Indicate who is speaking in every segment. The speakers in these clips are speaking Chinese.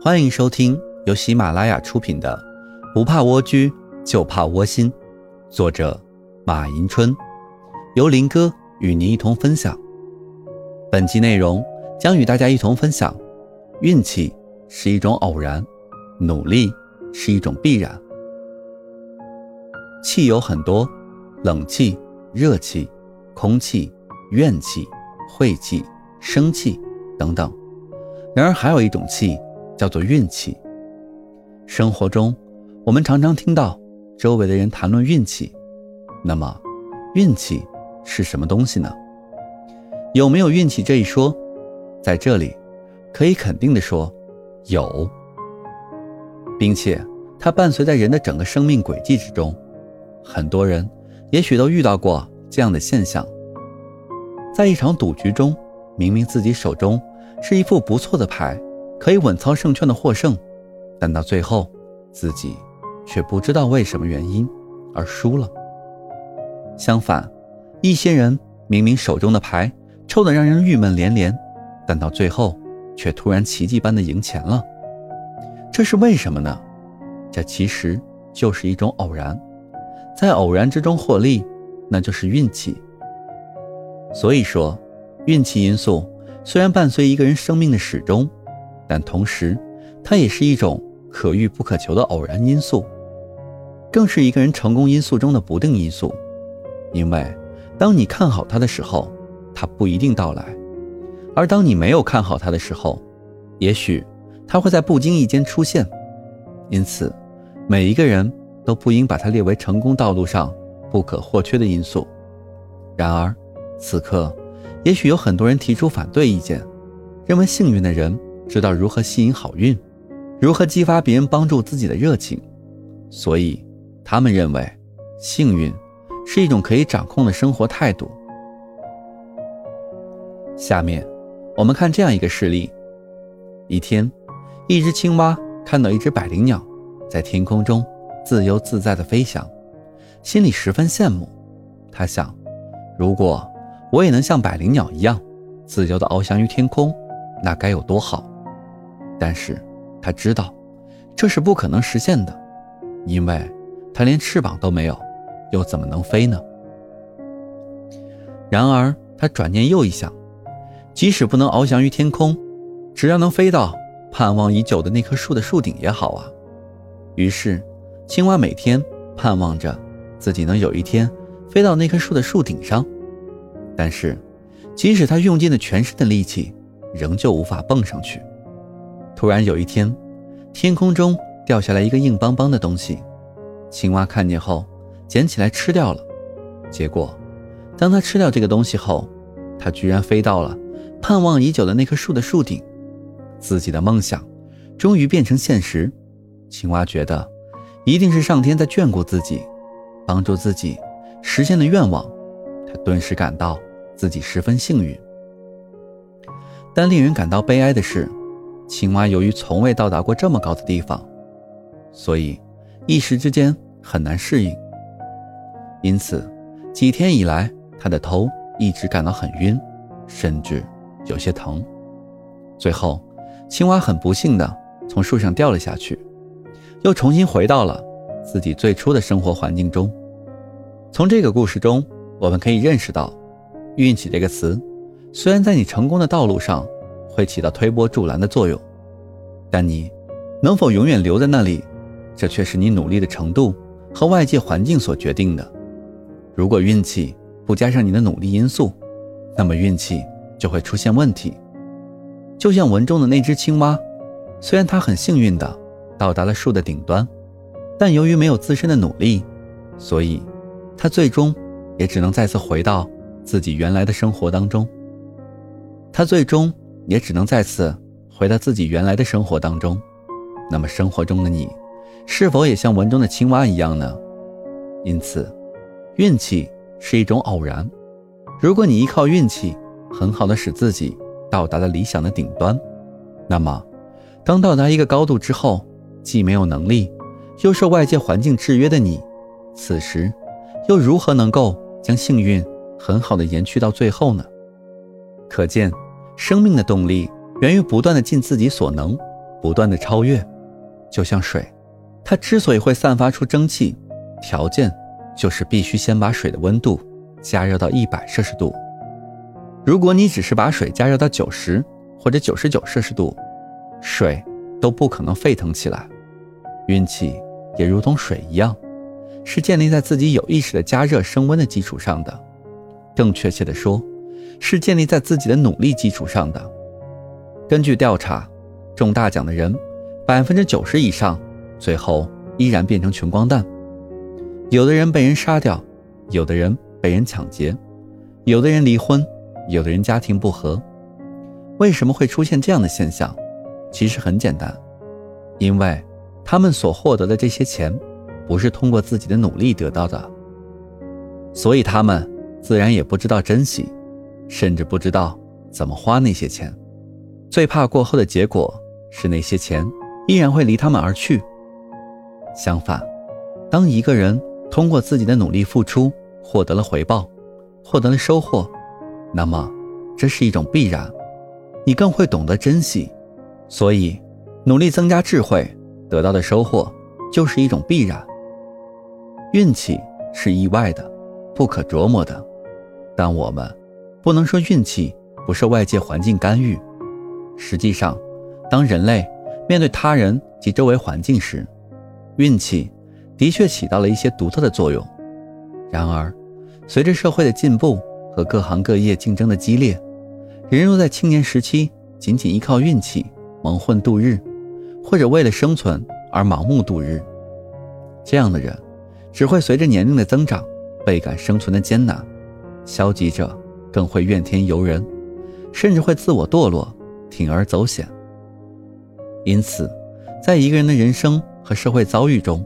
Speaker 1: 欢迎收听由喜马拉雅出品的《不怕蜗居就怕窝心》，作者马迎春，由林哥与您一同分享。本集内容将与大家一同分享：运气是一种偶然，努力是一种必然。气有很多，冷气、热气、空气、怨气、晦气、生气等等。然而，还有一种气叫做运气。生活中，我们常常听到周围的人谈论运气。那么，运气是什么东西呢？有没有运气这一说？在这里，可以肯定的说，有，并且它伴随在人的整个生命轨迹之中。很多人也许都遇到过这样的现象：在一场赌局中，明明自己手中是一副不错的牌，可以稳操胜券的获胜，但到最后，自己却不知道为什么原因而输了。相反，一些人明明手中的牌抽得让人郁闷连连，但到最后却突然奇迹般的赢钱了。这是为什么呢？这其实就是一种偶然。在偶然之中获利，那就是运气。所以说，运气因素虽然伴随一个人生命的始终，但同时，它也是一种可遇不可求的偶然因素，更是一个人成功因素中的不定因素。因为，当你看好它的时候，它不一定到来；而当你没有看好它的时候，也许它会在不经意间出现。因此，每一个人。都不应把它列为成功道路上不可或缺的因素。然而，此刻也许有很多人提出反对意见，认为幸运的人知道如何吸引好运，如何激发别人帮助自己的热情，所以他们认为幸运是一种可以掌控的生活态度。下面我们看这样一个事例：一天，一只青蛙看到一只百灵鸟在天空中。自由自在的飞翔，心里十分羡慕。他想，如果我也能像百灵鸟一样，自由的翱翔于天空，那该有多好！但是，他知道这是不可能实现的，因为他连翅膀都没有，又怎么能飞呢？然而，他转念又一想，即使不能翱翔于天空，只要能飞到盼望已久的那棵树的树顶也好啊。于是。青蛙每天盼望着自己能有一天飞到那棵树的树顶上，但是即使他用尽了全身的力气，仍旧无法蹦上去。突然有一天，天空中掉下来一个硬邦邦的东西，青蛙看见后捡起来吃掉了。结果，当他吃掉这个东西后，他居然飞到了盼望已久的那棵树的树顶，自己的梦想终于变成现实。青蛙觉得。一定是上天在眷顾自己，帮助自己实现了愿望。他顿时感到自己十分幸运。但令人感到悲哀的是，青蛙由于从未到达过这么高的地方，所以一时之间很难适应。因此，几天以来，他的头一直感到很晕，甚至有些疼。最后，青蛙很不幸地从树上掉了下去。又重新回到了自己最初的生活环境中。从这个故事中，我们可以认识到，运气这个词，虽然在你成功的道路上会起到推波助澜的作用，但你能否永远留在那里，这却是你努力的程度和外界环境所决定的。如果运气不加上你的努力因素，那么运气就会出现问题。就像文中的那只青蛙，虽然它很幸运的。到达了树的顶端，但由于没有自身的努力，所以它最终也只能再次回到自己原来的生活当中。它最终也只能再次回到自己原来的生活当中。那么，生活中的你，是否也像文中的青蛙一样呢？因此，运气是一种偶然。如果你依靠运气，很好的使自己到达了理想的顶端，那么，当到达一个高度之后，既没有能力，又受外界环境制约的你，此时又如何能够将幸运很好的延续到最后呢？可见，生命的动力源于不断的尽自己所能，不断的超越。就像水，它之所以会散发出蒸汽，条件就是必须先把水的温度加热到一百摄氏度。如果你只是把水加热到九十或者九十九摄氏度，水都不可能沸腾起来。运气也如同水一样，是建立在自己有意识的加热升温的基础上的。更确切的说，是建立在自己的努力基础上的。根据调查，中大奖的人，百分之九十以上最后依然变成穷光蛋。有的人被人杀掉，有的人被人抢劫，有的人离婚。有的人家庭不和，为什么会出现这样的现象？其实很简单，因为他们所获得的这些钱，不是通过自己的努力得到的，所以他们自然也不知道珍惜，甚至不知道怎么花那些钱。最怕过后的结果是那些钱依然会离他们而去。相反，当一个人通过自己的努力付出，获得了回报，获得了收获。那么，这是一种必然，你更会懂得珍惜，所以努力增加智慧，得到的收获就是一种必然。运气是意外的，不可琢磨的，但我们不能说运气不受外界环境干预。实际上，当人类面对他人及周围环境时，运气的确起到了一些独特的作用。然而，随着社会的进步，和各行各业竞争的激烈，人若在青年时期仅仅依靠运气蒙混度日，或者为了生存而盲目度日，这样的人只会随着年龄的增长倍感生存的艰难。消极者更会怨天尤人，甚至会自我堕落，铤而走险。因此，在一个人的人生和社会遭遇中，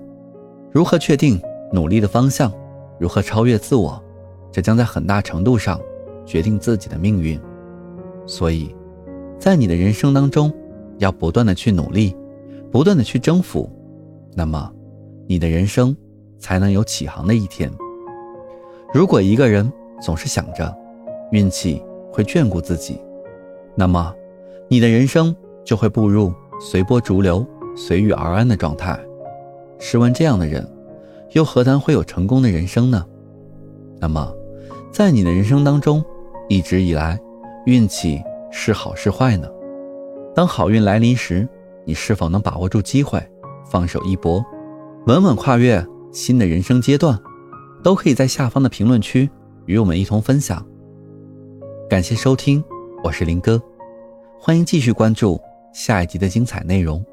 Speaker 1: 如何确定努力的方向，如何超越自我？这将在很大程度上决定自己的命运，所以，在你的人生当中，要不断的去努力，不断的去征服，那么，你的人生才能有起航的一天。如果一个人总是想着运气会眷顾自己，那么，你的人生就会步入随波逐流、随遇而安的状态。试问这样的人，又何谈会有成功的人生呢？那么。在你的人生当中，一直以来，运气是好是坏呢？当好运来临时，你是否能把握住机会，放手一搏，稳稳跨越新的人生阶段？都可以在下方的评论区与我们一同分享。感谢收听，我是林哥，欢迎继续关注下一集的精彩内容。